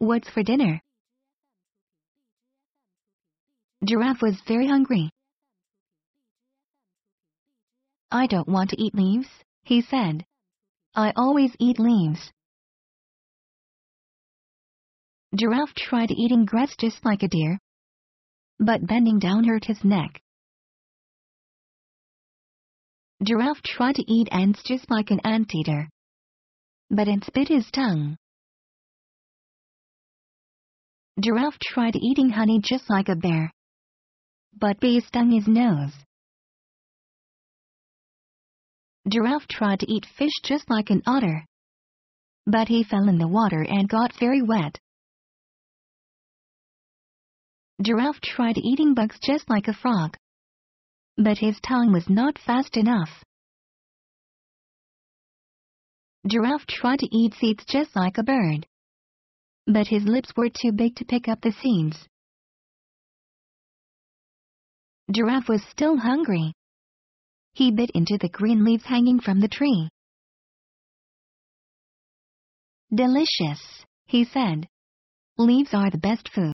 What's for dinner? Giraffe was very hungry. I don't want to eat leaves, he said. I always eat leaves. Giraffe tried eating grass just like a deer, but bending down hurt his neck. Giraffe tried to eat ants just like an anteater, but it bit his tongue. Giraffe tried eating honey just like a bear, but bee stung his nose. Giraffe tried to eat fish just like an otter, but he fell in the water and got very wet. Giraffe tried eating bugs just like a frog, but his tongue was not fast enough. Giraffe tried to eat seeds just like a bird, but his lips were too big to pick up the seeds. Giraffe was still hungry. He bit into the green leaves hanging from the tree. Delicious, he said. Leaves are the best food.